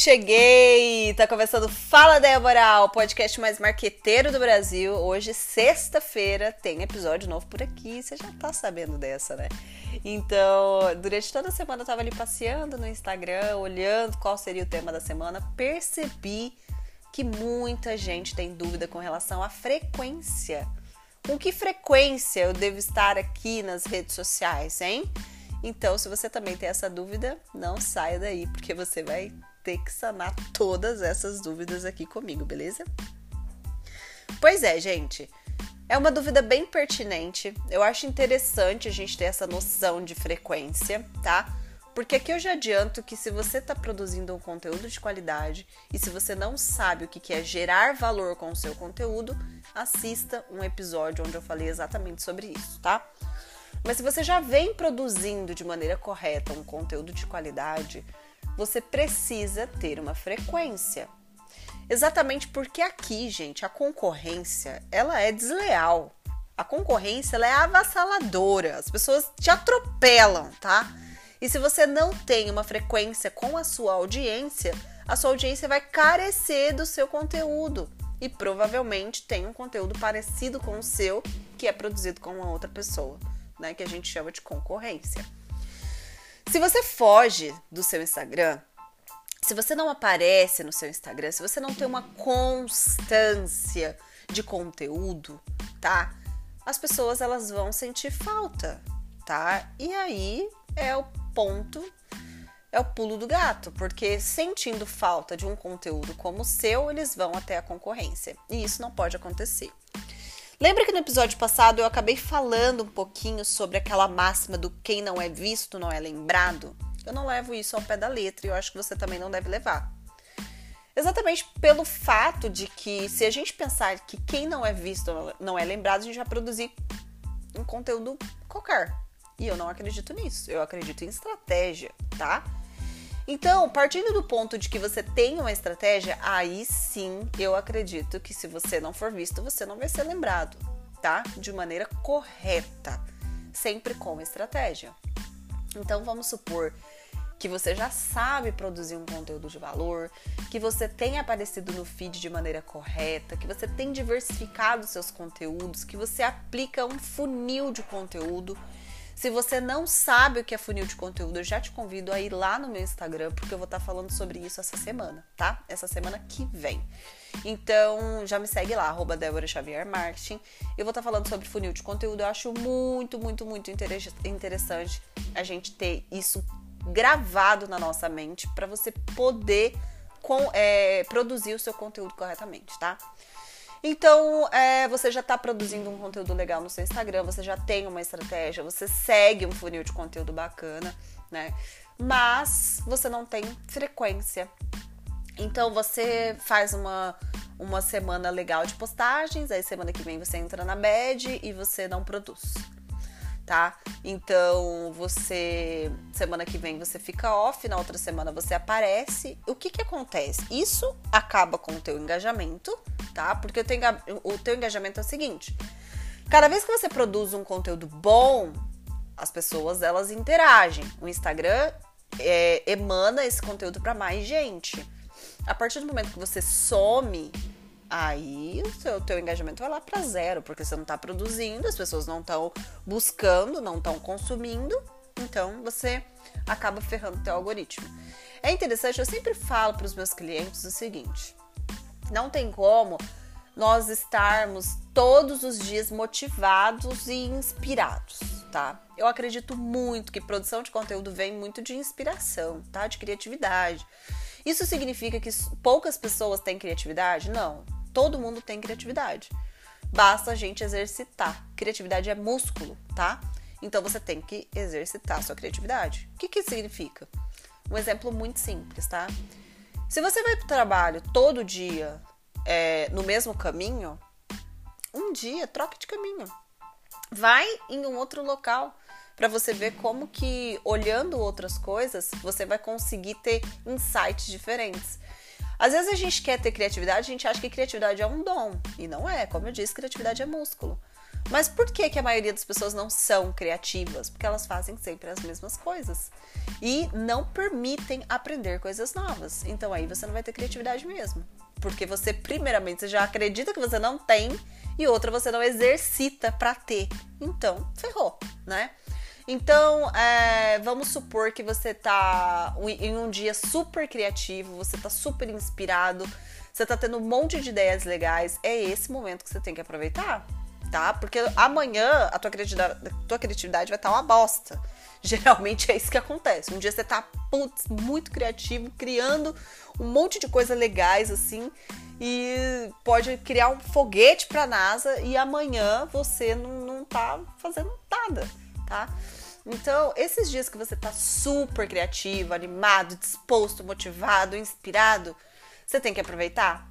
Cheguei! Tá começando Fala Débora, o podcast mais marqueteiro do Brasil. Hoje, sexta-feira, tem episódio novo por aqui. Você já tá sabendo dessa, né? Então, durante toda a semana eu tava ali passeando no Instagram, olhando qual seria o tema da semana. Percebi que muita gente tem dúvida com relação à frequência. Com que frequência eu devo estar aqui nas redes sociais, hein? Então, se você também tem essa dúvida, não saia daí, porque você vai ter que sanar todas essas dúvidas aqui comigo, beleza? Pois é, gente. É uma dúvida bem pertinente. Eu acho interessante a gente ter essa noção de frequência, tá? Porque aqui eu já adianto que se você está produzindo um conteúdo de qualidade e se você não sabe o que é gerar valor com o seu conteúdo, assista um episódio onde eu falei exatamente sobre isso, tá? Mas se você já vem produzindo de maneira correta um conteúdo de qualidade, você precisa ter uma frequência. Exatamente porque aqui, gente, a concorrência, ela é desleal. A concorrência, ela é avassaladora. As pessoas te atropelam, tá? E se você não tem uma frequência com a sua audiência, a sua audiência vai carecer do seu conteúdo e provavelmente tem um conteúdo parecido com o seu que é produzido com uma outra pessoa, né, que a gente chama de concorrência. Se você foge do seu Instagram, se você não aparece no seu Instagram, se você não tem uma constância de conteúdo, tá? As pessoas elas vão sentir falta, tá? E aí é o ponto, é o pulo do gato, porque sentindo falta de um conteúdo como o seu, eles vão até a concorrência. E isso não pode acontecer. Lembra que no episódio passado eu acabei falando um pouquinho sobre aquela máxima do quem não é visto não é lembrado? Eu não levo isso ao pé da letra e eu acho que você também não deve levar. Exatamente pelo fato de que, se a gente pensar que quem não é visto não é lembrado, a gente vai produzir um conteúdo qualquer. E eu não acredito nisso. Eu acredito em estratégia, tá? Então, partindo do ponto de que você tem uma estratégia, aí sim eu acredito que se você não for visto, você não vai ser lembrado, tá? De maneira correta, sempre com estratégia. Então, vamos supor que você já sabe produzir um conteúdo de valor, que você tem aparecido no feed de maneira correta, que você tem diversificado seus conteúdos, que você aplica um funil de conteúdo se você não sabe o que é funil de conteúdo, eu já te convido a ir lá no meu Instagram, porque eu vou estar falando sobre isso essa semana, tá? Essa semana que vem. Então, já me segue lá, arroba Débora Xavier Marketing. Eu vou estar falando sobre funil de conteúdo. Eu acho muito, muito, muito interessante a gente ter isso gravado na nossa mente para você poder com, é, produzir o seu conteúdo corretamente, tá? Então, é, você já está produzindo um conteúdo legal no seu Instagram, você já tem uma estratégia, você segue um funil de conteúdo bacana, né? Mas você não tem frequência. Então, você faz uma, uma semana legal de postagens, aí semana que vem você entra na bad e você não produz tá? Então, você semana que vem você fica off, na outra semana você aparece. O que que acontece? Isso acaba com o teu engajamento, tá? Porque o teu, engajamento é o seguinte: cada vez que você produz um conteúdo bom, as pessoas elas interagem. O Instagram é, emana esse conteúdo para mais gente. A partir do momento que você some aí o seu teu engajamento vai lá para zero, porque você não está produzindo, as pessoas não estão buscando, não estão consumindo, então você acaba ferrando o teu algoritmo. É interessante, eu sempre falo para os meus clientes o seguinte: não tem como nós estarmos todos os dias motivados e inspirados, tá? Eu acredito muito que produção de conteúdo vem muito de inspiração, tá? De criatividade. Isso significa que poucas pessoas têm criatividade? Não. Todo mundo tem criatividade. Basta a gente exercitar. Criatividade é músculo, tá? Então você tem que exercitar a sua criatividade. O que, que significa? Um exemplo muito simples, tá? Se você vai para o trabalho todo dia é, no mesmo caminho, um dia troque de caminho. Vai em um outro local para você ver como que olhando outras coisas você vai conseguir ter insights diferentes. Às vezes a gente quer ter criatividade, a gente acha que criatividade é um dom. E não é. Como eu disse, criatividade é músculo. Mas por que, que a maioria das pessoas não são criativas? Porque elas fazem sempre as mesmas coisas e não permitem aprender coisas novas. Então aí você não vai ter criatividade mesmo. Porque você, primeiramente, você já acredita que você não tem e outra você não exercita para ter. Então, ferrou, né? Então, é, vamos supor que você tá em um dia super criativo, você tá super inspirado, você tá tendo um monte de ideias legais. É esse momento que você tem que aproveitar tá? Porque amanhã a tua criatividade, a tua criatividade vai estar tá uma bosta. Geralmente é isso que acontece. Um dia você tá putz, muito criativo, criando um monte de coisas legais assim, e pode criar um foguete pra NASA e amanhã você não, não tá fazendo nada, tá? Então, esses dias que você tá super criativo, animado, disposto, motivado, inspirado, você tem que aproveitar.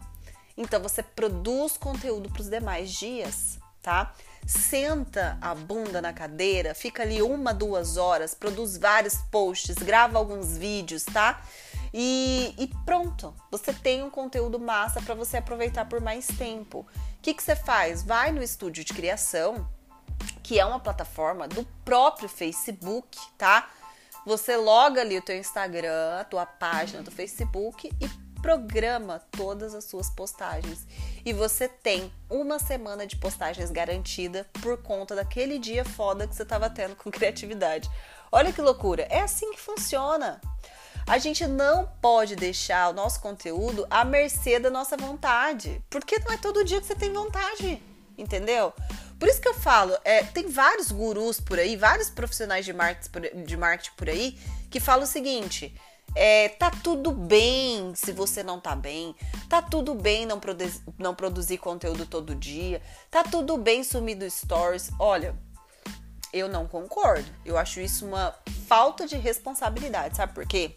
Então, você produz conteúdo para os demais dias tá? Senta a bunda na cadeira, fica ali uma, duas horas, produz vários posts, grava alguns vídeos, tá? E, e pronto, você tem um conteúdo massa para você aproveitar por mais tempo. O que, que você faz? Vai no estúdio de criação, que é uma plataforma do próprio Facebook, tá? Você loga ali o teu Instagram, a tua página do Facebook e programa todas as suas postagens. E você tem uma semana de postagens garantida por conta daquele dia foda que você estava tendo com criatividade. Olha que loucura! É assim que funciona. A gente não pode deixar o nosso conteúdo à mercê da nossa vontade, porque não é todo dia que você tem vontade, entendeu? Por isso que eu falo, é, tem vários gurus por aí, vários profissionais de marketing, de marketing por aí, que falam o seguinte: é, tá tudo bem se você não tá bem. Tá tudo bem não, produ não produzir conteúdo todo dia. Tá tudo bem sumir do stories. Olha, eu não concordo. Eu acho isso uma falta de responsabilidade. Sabe por quê?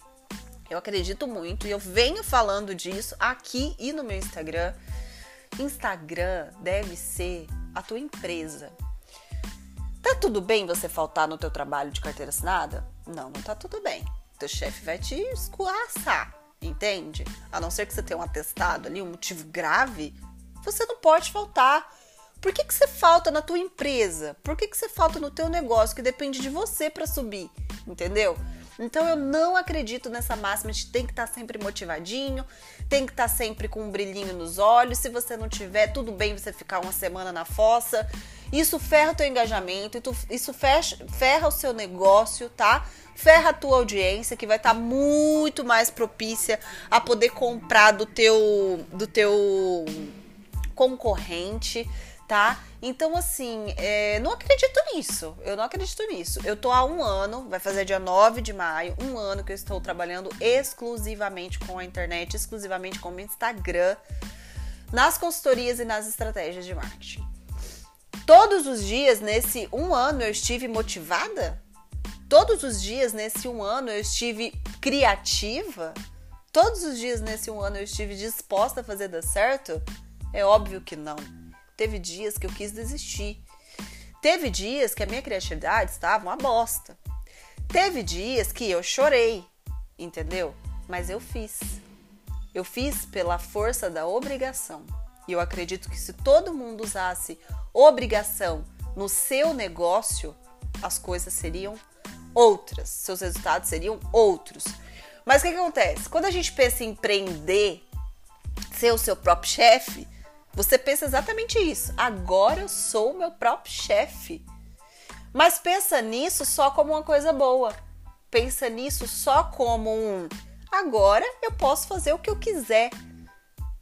Eu acredito muito e eu venho falando disso aqui e no meu Instagram. Instagram deve ser a tua empresa. Tá tudo bem você faltar no teu trabalho de carteira assinada? Não, não tá tudo bem teu chefe vai te escoaçar, entende? A não ser que você tenha um atestado ali, um motivo grave, você não pode faltar. Por que, que você falta na tua empresa? Por que, que você falta no teu negócio que depende de você para subir? Entendeu? Então eu não acredito nessa máxima de tem que estar tá sempre motivadinho, tem que estar tá sempre com um brilhinho nos olhos. Se você não tiver, tudo bem você ficar uma semana na fossa. Isso ferra o teu engajamento, isso ferra o seu negócio, tá? ferra a tua audiência, que vai estar tá muito mais propícia a poder comprar do teu, do teu concorrente, tá? Então, assim, é, não acredito nisso. Eu não acredito nisso. Eu tô há um ano, vai fazer dia 9 de maio, um ano que eu estou trabalhando exclusivamente com a internet, exclusivamente com o Instagram, nas consultorias e nas estratégias de marketing. Todos os dias, nesse um ano, eu estive motivada? todos os dias nesse um ano eu estive criativa? Todos os dias nesse um ano eu estive disposta a fazer dar certo? É óbvio que não. Teve dias que eu quis desistir. Teve dias que a minha criatividade estava uma bosta. Teve dias que eu chorei, entendeu? Mas eu fiz. Eu fiz pela força da obrigação. E eu acredito que se todo mundo usasse obrigação no seu negócio, as coisas seriam outras, seus resultados seriam outros. Mas o que, que acontece? Quando a gente pensa em empreender, ser o seu próprio chefe, você pensa exatamente isso. Agora eu sou o meu próprio chefe. Mas pensa nisso só como uma coisa boa. Pensa nisso só como um agora eu posso fazer o que eu quiser.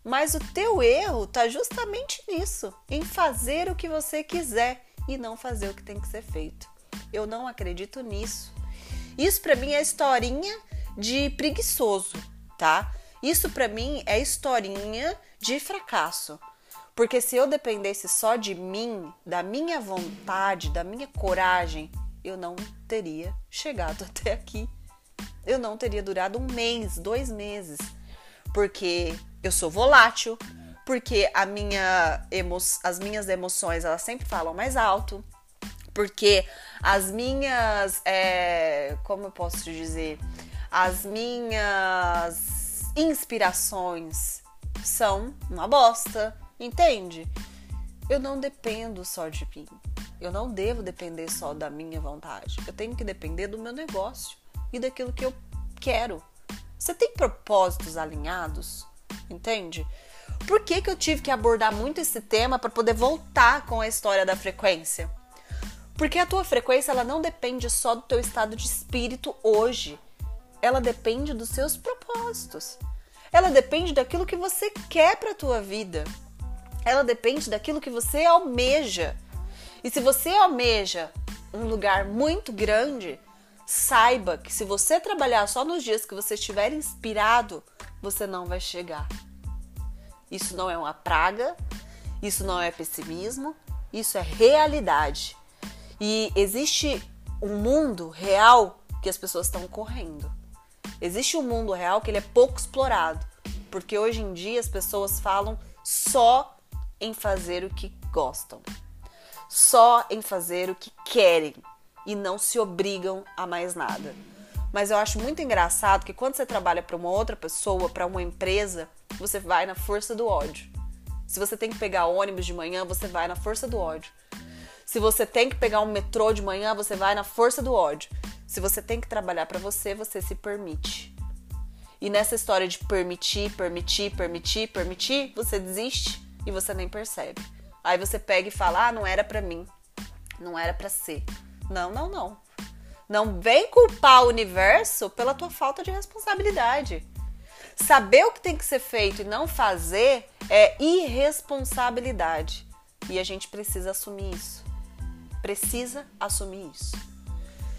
Mas o teu erro tá justamente nisso, em fazer o que você quiser e não fazer o que tem que ser feito. Eu não acredito nisso. Isso para mim é historinha de preguiçoso, tá? Isso para mim é historinha de fracasso. Porque se eu dependesse só de mim, da minha vontade, da minha coragem, eu não teria chegado até aqui. Eu não teria durado um mês, dois meses. Porque eu sou volátil, porque a minha emo as minhas emoções elas sempre falam mais alto, porque as minhas, é, como eu posso te dizer, as minhas inspirações são uma bosta, entende? Eu não dependo só de mim. Eu não devo depender só da minha vontade. Eu tenho que depender do meu negócio e daquilo que eu quero. Você tem propósitos alinhados? Entende? Por que, que eu tive que abordar muito esse tema para poder voltar com a história da frequência? Porque a tua frequência ela não depende só do teu estado de espírito hoje. Ela depende dos seus propósitos. Ela depende daquilo que você quer para a tua vida. Ela depende daquilo que você almeja. E se você almeja um lugar muito grande, saiba que se você trabalhar só nos dias que você estiver inspirado, você não vai chegar. Isso não é uma praga, isso não é pessimismo, isso é realidade. E existe um mundo real que as pessoas estão correndo. Existe um mundo real que ele é pouco explorado, porque hoje em dia as pessoas falam só em fazer o que gostam, só em fazer o que querem e não se obrigam a mais nada. Mas eu acho muito engraçado que quando você trabalha para uma outra pessoa, para uma empresa, você vai na força do ódio. Se você tem que pegar ônibus de manhã, você vai na força do ódio. Se você tem que pegar um metrô de manhã, você vai na força do ódio. Se você tem que trabalhar para você, você se permite. E nessa história de permitir, permitir, permitir, permitir, você desiste e você nem percebe. Aí você pega e fala: "Ah, não era para mim. Não era para ser". Não, não, não. Não vem culpar o universo pela tua falta de responsabilidade. Saber o que tem que ser feito e não fazer é irresponsabilidade. E a gente precisa assumir isso precisa assumir isso.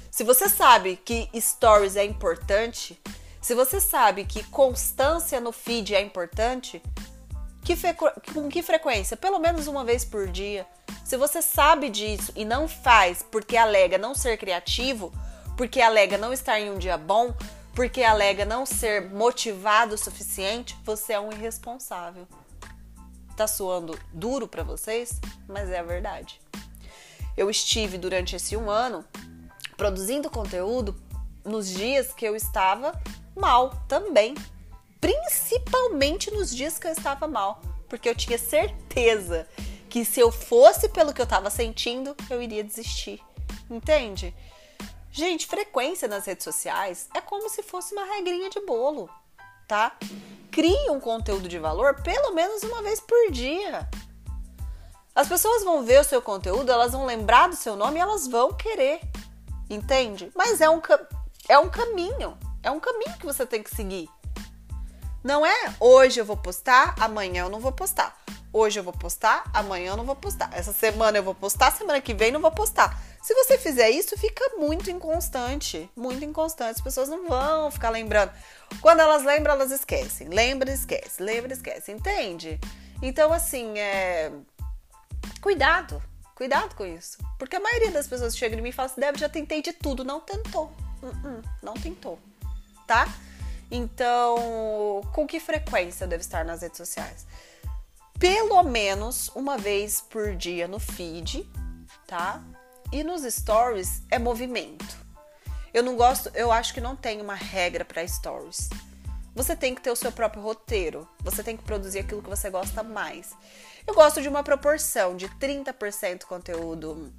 Se você sabe que stories é importante, se você sabe que constância no feed é importante, que com que frequência? Pelo menos uma vez por dia. Se você sabe disso e não faz porque alega não ser criativo, porque alega não estar em um dia bom, porque alega não ser motivado o suficiente, você é um irresponsável. Tá suando duro para vocês, mas é a verdade eu estive durante esse um ano produzindo conteúdo nos dias que eu estava mal também. Principalmente nos dias que eu estava mal. Porque eu tinha certeza que se eu fosse pelo que eu estava sentindo, eu iria desistir. Entende? Gente, frequência nas redes sociais é como se fosse uma regrinha de bolo, tá? Crie um conteúdo de valor pelo menos uma vez por dia. As pessoas vão ver o seu conteúdo, elas vão lembrar do seu nome e elas vão querer. Entende? Mas é um, é um caminho. É um caminho que você tem que seguir. Não é hoje eu vou postar, amanhã eu não vou postar. Hoje eu vou postar, amanhã eu não vou postar. Essa semana eu vou postar, semana que vem não vou postar. Se você fizer isso, fica muito inconstante. Muito inconstante. As pessoas não vão ficar lembrando. Quando elas lembram, elas esquecem. Lembra, esquece. Lembra, esquece. Entende? Então, assim, é Cuidado, cuidado com isso. Porque a maioria das pessoas chega em mim e fala assim: Deb, já tentei de tudo, não tentou. Uh -uh, não tentou, tá? Então, com que frequência eu devo estar nas redes sociais? Pelo menos uma vez por dia no feed, tá? E nos stories é movimento. Eu não gosto, eu acho que não tem uma regra para stories. Você tem que ter o seu próprio roteiro. Você tem que produzir aquilo que você gosta mais. Eu gosto de uma proporção de 30% conteúdo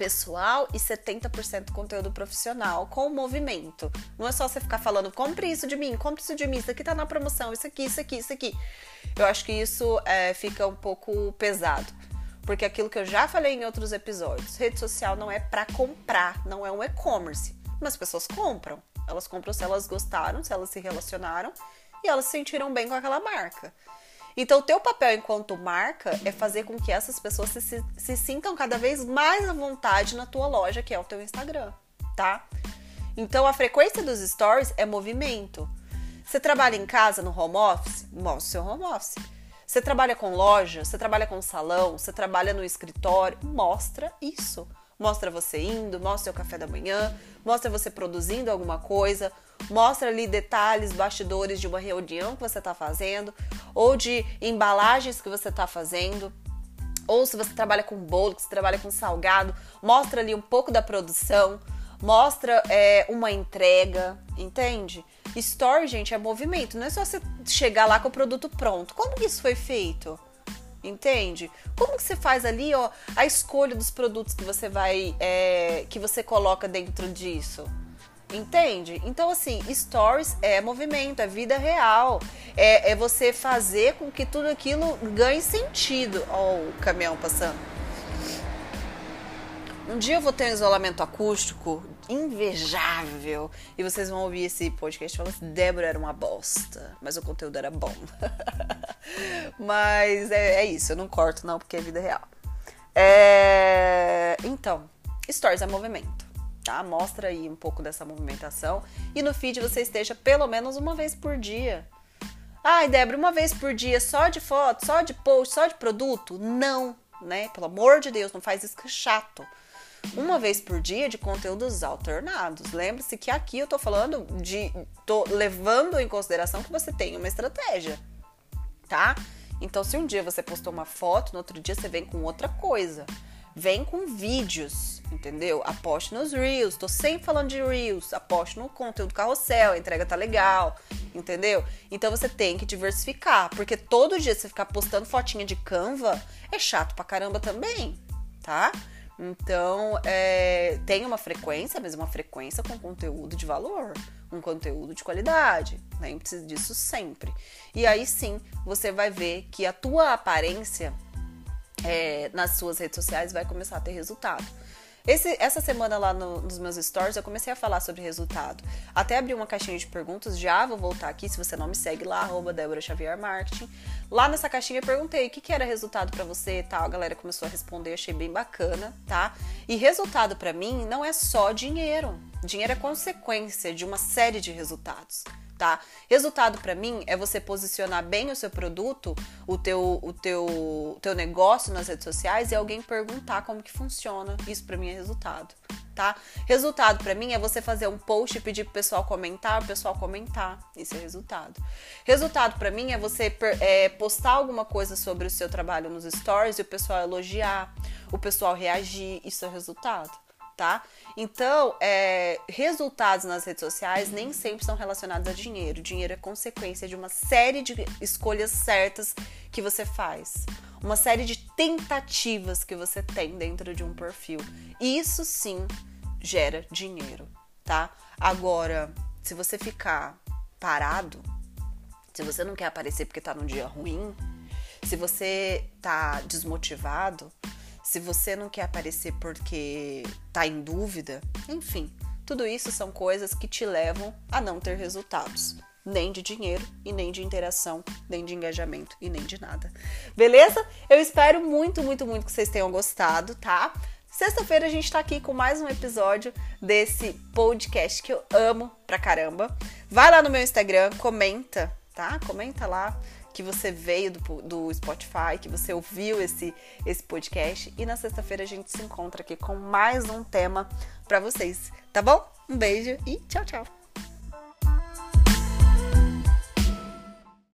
pessoal e 70% conteúdo profissional com movimento. Não é só você ficar falando, compre isso de mim, compre isso de mim, isso aqui tá na promoção, isso aqui, isso aqui, isso aqui. Eu acho que isso é, fica um pouco pesado. Porque aquilo que eu já falei em outros episódios, rede social não é para comprar, não é um e-commerce. Mas as pessoas compram. Elas compram se elas gostaram, se elas se relacionaram e elas se sentiram bem com aquela marca. Então, o teu papel enquanto marca é fazer com que essas pessoas se, se, se, sintam cada vez mais à vontade na tua loja, que é o teu Instagram, tá? Então, a frequência dos stories é movimento. Você trabalha em casa no home office? Mostra o seu home office. Você trabalha com loja, você trabalha com salão, você trabalha no escritório, mostra isso. Mostra você indo, mostra o café da manhã, mostra você produzindo alguma coisa, mostra ali detalhes, bastidores de uma reunião que você está fazendo, ou de embalagens que você está fazendo, ou se você trabalha com bolo, que você trabalha com salgado, mostra ali um pouco da produção, mostra é, uma entrega, entende? Story, gente, é movimento, não é só você chegar lá com o produto pronto. Como que isso foi feito? Entende? Como que você faz ali, ó, a escolha dos produtos que você vai, é, que você coloca dentro disso? Entende? Então, assim, stories é movimento, é vida real. É, é você fazer com que tudo aquilo ganhe sentido. Ó, o caminhão passando. Um dia eu vou ter um isolamento acústico invejável e vocês vão ouvir esse podcast falando assim: Débora era uma bosta, mas o conteúdo era bom. mas é, é, isso, eu não corto não porque é vida real. É... Então, stories é movimento tá? Mostra aí um pouco dessa movimentação e no feed você esteja pelo menos uma vez por dia. Ai, Débora, uma vez por dia só de foto, só de post, só de produto? Não, né? Pelo amor de Deus, não faz isso que é chato. Uma vez por dia de conteúdos alternados. Lembre-se que aqui eu tô falando de. tô levando em consideração que você tem uma estratégia, tá? Então, se um dia você postou uma foto, no outro dia você vem com outra coisa. Vem com vídeos, entendeu? Aposte nos Reels. Tô sempre falando de Reels. Aposte no conteúdo carrossel, a entrega tá legal, entendeu? Então você tem que diversificar, porque todo dia você ficar postando fotinha de Canva é chato pra caramba também, tá? Então, é, tem uma frequência, mas uma frequência com conteúdo de valor, um conteúdo de qualidade. Lembre-se disso sempre. E aí sim, você vai ver que a tua aparência é, nas suas redes sociais vai começar a ter resultado. Esse, essa semana lá no, nos meus stories eu comecei a falar sobre resultado. Até abri uma caixinha de perguntas, já vou voltar aqui, se você não me segue lá, arroba Débora Xavier Marketing. Lá nessa caixinha eu perguntei o que, que era resultado para você e tal. A galera começou a responder, achei bem bacana, tá? E resultado para mim não é só dinheiro. Dinheiro é consequência de uma série de resultados tá? Resultado para mim é você posicionar bem o seu produto, o teu, o teu, teu negócio nas redes sociais e alguém perguntar como que funciona. Isso para mim é resultado, tá? Resultado para mim é você fazer um post e pedir pro pessoal comentar, o pessoal comentar. Isso é resultado. Resultado para mim é você é, postar alguma coisa sobre o seu trabalho nos stories e o pessoal elogiar, o pessoal reagir. Isso é resultado tá? Então, é, resultados nas redes sociais nem sempre são relacionados a dinheiro. Dinheiro é consequência de uma série de escolhas certas que você faz, uma série de tentativas que você tem dentro de um perfil. Isso sim gera dinheiro, tá? Agora, se você ficar parado, se você não quer aparecer porque tá num dia ruim, se você tá desmotivado, se você não quer aparecer porque tá em dúvida, enfim, tudo isso são coisas que te levam a não ter resultados. Nem de dinheiro e nem de interação, nem de engajamento e nem de nada. Beleza? Eu espero muito, muito, muito que vocês tenham gostado, tá? Sexta-feira a gente tá aqui com mais um episódio desse podcast que eu amo pra caramba. Vai lá no meu Instagram, comenta, tá? Comenta lá que você veio do, do Spotify, que você ouviu esse, esse podcast. E na sexta-feira a gente se encontra aqui com mais um tema para vocês, tá bom? Um beijo e tchau, tchau!